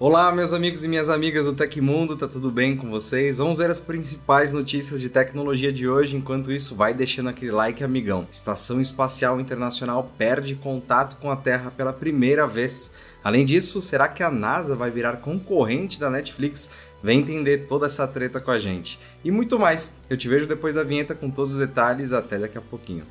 Olá, meus amigos e minhas amigas do Tecmundo, tá tudo bem com vocês? Vamos ver as principais notícias de tecnologia de hoje. Enquanto isso, vai deixando aquele like, amigão. Estação Espacial Internacional perde contato com a Terra pela primeira vez. Além disso, será que a NASA vai virar concorrente da Netflix? Vem entender toda essa treta com a gente. E muito mais. Eu te vejo depois da vinheta com todos os detalhes. Até daqui a pouquinho.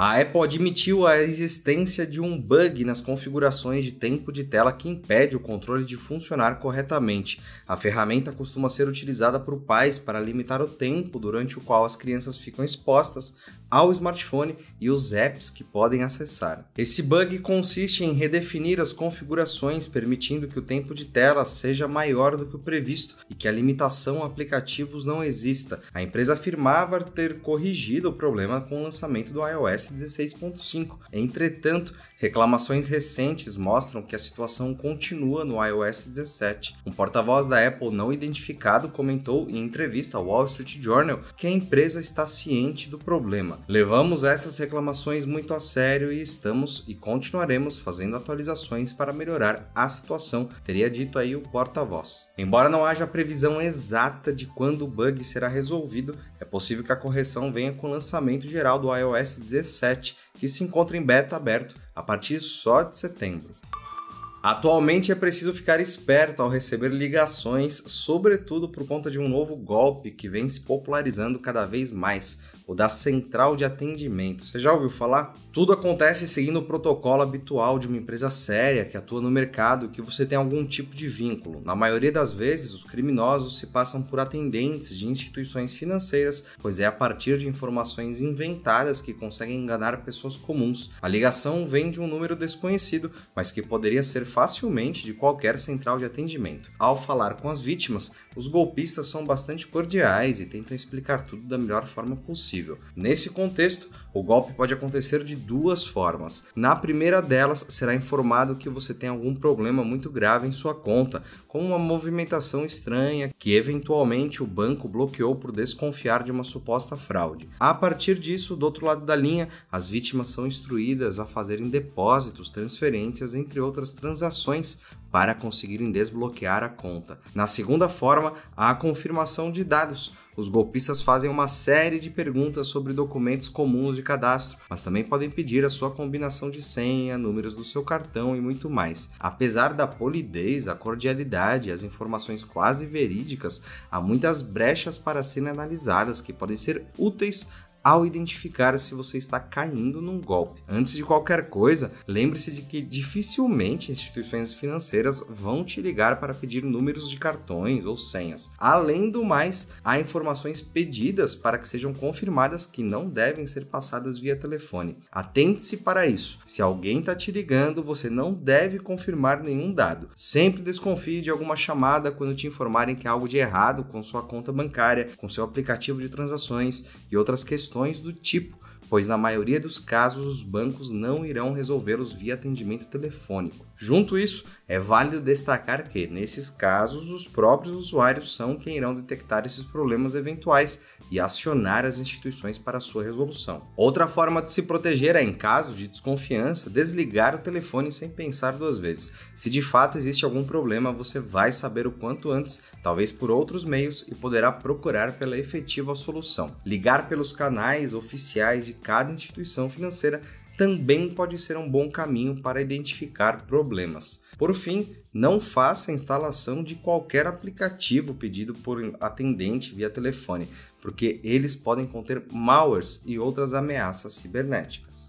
A Apple admitiu a existência de um bug nas configurações de tempo de tela que impede o controle de funcionar corretamente. A ferramenta costuma ser utilizada por pais para limitar o tempo durante o qual as crianças ficam expostas ao smartphone e os apps que podem acessar. Esse bug consiste em redefinir as configurações, permitindo que o tempo de tela seja maior do que o previsto e que a limitação a aplicativos não exista. A empresa afirmava ter corrigido o problema com o lançamento do iOS 16.5. Entretanto, reclamações recentes mostram que a situação continua no iOS 17. Um porta-voz da Apple não identificado comentou em entrevista ao Wall Street Journal que a empresa está ciente do problema Levamos essas reclamações muito a sério e estamos e continuaremos fazendo atualizações para melhorar a situação, teria dito aí o porta-voz. Embora não haja previsão exata de quando o bug será resolvido, é possível que a correção venha com o lançamento geral do iOS 17, que se encontra em beta aberto a partir só de setembro. Atualmente é preciso ficar esperto ao receber ligações, sobretudo por conta de um novo golpe que vem se popularizando cada vez mais, o da central de atendimento. Você já ouviu falar? Tudo acontece seguindo o protocolo habitual de uma empresa séria que atua no mercado que você tem algum tipo de vínculo. Na maioria das vezes, os criminosos se passam por atendentes de instituições financeiras, pois é a partir de informações inventadas que conseguem enganar pessoas comuns. A ligação vem de um número desconhecido, mas que poderia ser facilmente de qualquer central de atendimento. Ao falar com as vítimas, os golpistas são bastante cordiais e tentam explicar tudo da melhor forma possível. Nesse contexto, o golpe pode acontecer de duas formas. Na primeira delas, será informado que você tem algum problema muito grave em sua conta, como uma movimentação estranha que eventualmente o banco bloqueou por desconfiar de uma suposta fraude. A partir disso, do outro lado da linha, as vítimas são instruídas a fazerem depósitos, transferências, entre outras transações para conseguirem desbloquear a conta. Na segunda forma, há a confirmação de dados. Os golpistas fazem uma série de perguntas sobre documentos comuns de cadastro, mas também podem pedir a sua combinação de senha, números do seu cartão e muito mais. Apesar da polidez, a cordialidade e as informações quase verídicas, há muitas brechas para serem analisadas que podem ser úteis ao identificar se você está caindo num golpe. Antes de qualquer coisa, lembre-se de que dificilmente instituições financeiras vão te ligar para pedir números de cartões ou senhas. Além do mais, há informações pedidas para que sejam confirmadas que não devem ser passadas via telefone. Atente-se para isso. Se alguém está te ligando, você não deve confirmar nenhum dado. Sempre desconfie de alguma chamada quando te informarem que há algo de errado com sua conta bancária, com seu aplicativo de transações e outras questões do tipo pois na maioria dos casos os bancos não irão resolvê-los via atendimento telefônico. Junto isso, é válido destacar que, nesses casos, os próprios usuários são quem irão detectar esses problemas eventuais e acionar as instituições para sua resolução. Outra forma de se proteger é, em caso de desconfiança, desligar o telefone sem pensar duas vezes. Se de fato existe algum problema, você vai saber o quanto antes, talvez por outros meios, e poderá procurar pela efetiva solução. Ligar pelos canais oficiais de cada instituição financeira também pode ser um bom caminho para identificar problemas. Por fim, não faça a instalação de qualquer aplicativo pedido por atendente via telefone, porque eles podem conter malwares e outras ameaças cibernéticas.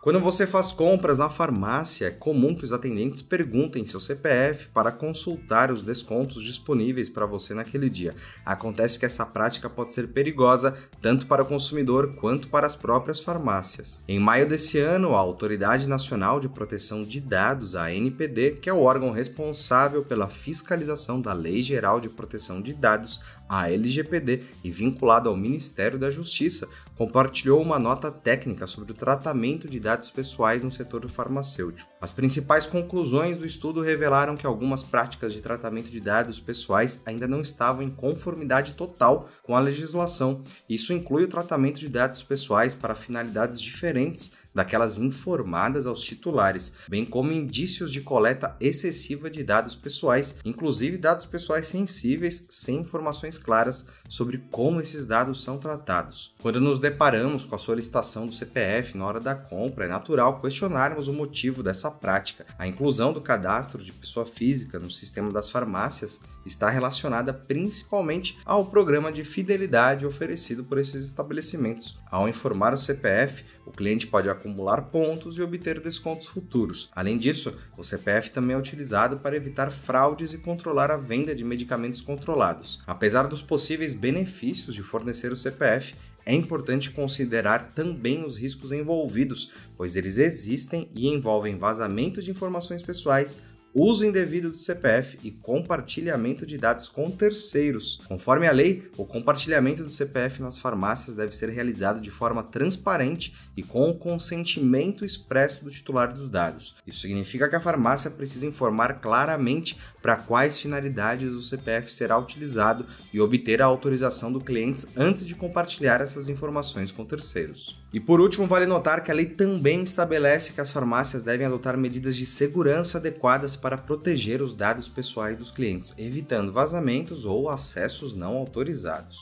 Quando você faz compras na farmácia, é comum que os atendentes perguntem seu CPF para consultar os descontos disponíveis para você naquele dia. Acontece que essa prática pode ser perigosa tanto para o consumidor quanto para as próprias farmácias. Em maio desse ano, a Autoridade Nacional de Proteção de Dados, a ANPD, que é o órgão responsável pela fiscalização da Lei Geral de Proteção de Dados, à LGPD e vinculado ao Ministério da Justiça, compartilhou uma nota técnica sobre o tratamento de dados pessoais no setor farmacêutico. As principais conclusões do estudo revelaram que algumas práticas de tratamento de dados pessoais ainda não estavam em conformidade total com a legislação. Isso inclui o tratamento de dados pessoais para finalidades diferentes daquelas informadas aos titulares, bem como indícios de coleta excessiva de dados pessoais, inclusive dados pessoais sensíveis, sem informações claras sobre como esses dados são tratados. Quando nos deparamos com a solicitação do CPF na hora da compra, é natural questionarmos o motivo dessa prática. A inclusão do cadastro de pessoa física no sistema das farmácias está relacionada principalmente ao programa de fidelidade oferecido por esses estabelecimentos. Ao informar o CPF, o cliente pode acumular pontos e obter descontos futuros. Além disso, o CPF também é utilizado para evitar fraudes e controlar a venda de medicamentos controlados. Apesar dos possíveis benefícios de fornecer o CPF, é importante considerar também os riscos envolvidos, pois eles existem e envolvem vazamento de informações pessoais, uso indevido do CPF e compartilhamento de dados com terceiros. Conforme a lei, o compartilhamento do CPF nas farmácias deve ser realizado de forma transparente e com o consentimento expresso do titular dos dados. Isso significa que a farmácia precisa informar claramente para quais finalidades o CPF será utilizado e obter a autorização do cliente antes de compartilhar essas informações com terceiros. E por último, vale notar que a lei também estabelece que as farmácias devem adotar medidas de segurança adequadas para proteger os dados pessoais dos clientes, evitando vazamentos ou acessos não autorizados.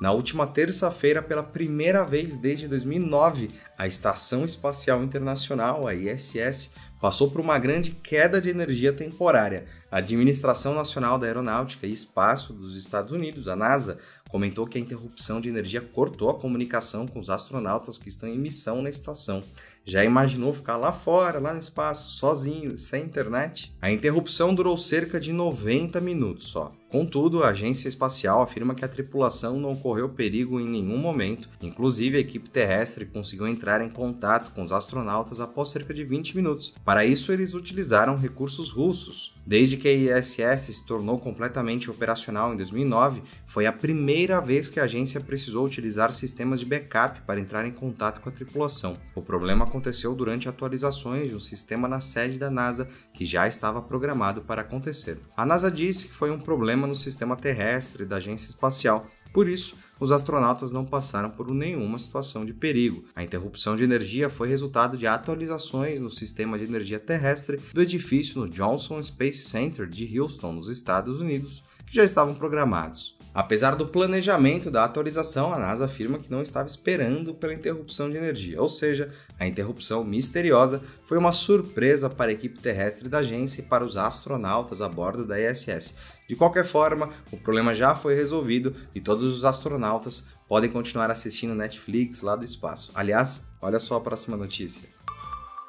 Na última terça-feira, pela primeira vez desde 2009, a Estação Espacial Internacional, a ISS, passou por uma grande queda de energia temporária. A Administração Nacional da Aeronáutica e Espaço dos Estados Unidos, a NASA, comentou que a interrupção de energia cortou a comunicação com os astronautas que estão em missão na estação. Já imaginou ficar lá fora, lá no espaço, sozinho, sem internet? A interrupção durou cerca de 90 minutos só. Contudo, a agência espacial afirma que a tripulação não correu perigo em nenhum momento. Inclusive, a equipe terrestre conseguiu entrar em contato com os astronautas após cerca de 20 minutos. Para isso, eles utilizaram recursos russos. Desde que a ISS se tornou completamente operacional em 2009, foi a primeira vez que a agência precisou utilizar sistemas de backup para entrar em contato com a tripulação. O problema aconteceu durante atualizações de um sistema na sede da NASA que já estava programado para acontecer. A NASA disse que foi um problema no sistema terrestre da agência espacial por isso, os astronautas não passaram por nenhuma situação de perigo. A interrupção de energia foi resultado de atualizações no sistema de energia terrestre do edifício no Johnson Space Center de Houston, nos Estados Unidos, já estavam programados. Apesar do planejamento da atualização, a NASA afirma que não estava esperando pela interrupção de energia, ou seja, a interrupção misteriosa foi uma surpresa para a equipe terrestre da agência e para os astronautas a bordo da ISS. De qualquer forma, o problema já foi resolvido e todos os astronautas podem continuar assistindo Netflix lá do espaço. Aliás, olha só a próxima notícia.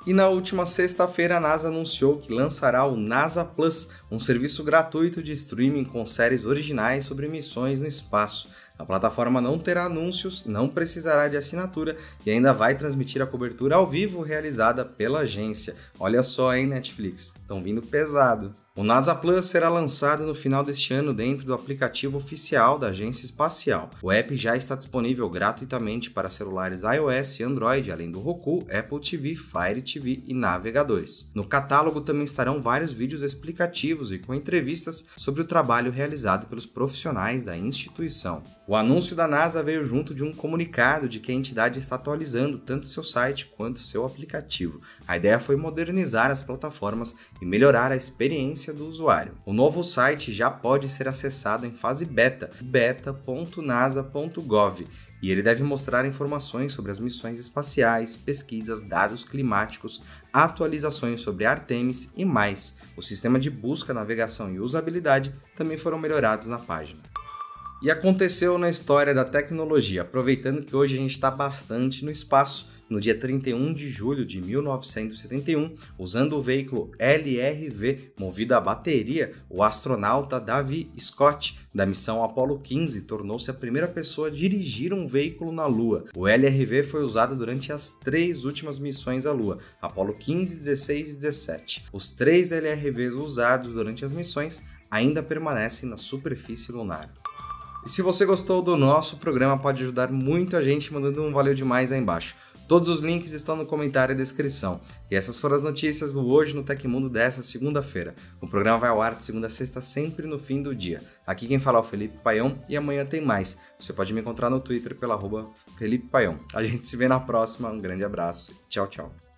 E na última sexta-feira, a NASA anunciou que lançará o NASA Plus, um serviço gratuito de streaming com séries originais sobre missões no espaço. A plataforma não terá anúncios, não precisará de assinatura e ainda vai transmitir a cobertura ao vivo realizada pela agência. Olha só, hein, Netflix? Estão vindo pesado. O NASA Plus será lançado no final deste ano dentro do aplicativo oficial da Agência Espacial. O app já está disponível gratuitamente para celulares iOS e Android, além do Roku, Apple TV, Fire TV e navegadores. No catálogo também estarão vários vídeos explicativos e com entrevistas sobre o trabalho realizado pelos profissionais da instituição. O anúncio da NASA veio junto de um comunicado de que a entidade está atualizando tanto seu site quanto seu aplicativo. A ideia foi modernizar as plataformas e melhorar a experiência do usuário. O novo site já pode ser acessado em fase beta, beta.nasa.gov, e ele deve mostrar informações sobre as missões espaciais, pesquisas, dados climáticos, atualizações sobre Artemis e mais. O sistema de busca, navegação e usabilidade também foram melhorados na página. E aconteceu na história da tecnologia, aproveitando que hoje a gente está bastante no espaço no dia 31 de julho de 1971, usando o veículo LRV movido a bateria, o astronauta Davi Scott, da missão Apollo 15, tornou-se a primeira pessoa a dirigir um veículo na Lua. O LRV foi usado durante as três últimas missões à Lua, Apollo 15, 16 e 17. Os três LRVs usados durante as missões ainda permanecem na superfície lunar. E se você gostou do nosso programa, pode ajudar muito a gente mandando um valeu demais aí embaixo. Todos os links estão no comentário e descrição. E essas foram as notícias do Hoje no Tecmundo dessa segunda-feira. O programa vai ao ar de segunda a sexta, sempre no fim do dia. Aqui quem fala é o Felipe Paião e amanhã tem mais. Você pode me encontrar no Twitter pela arroba Felipe Paião. A gente se vê na próxima, um grande abraço. Tchau, tchau.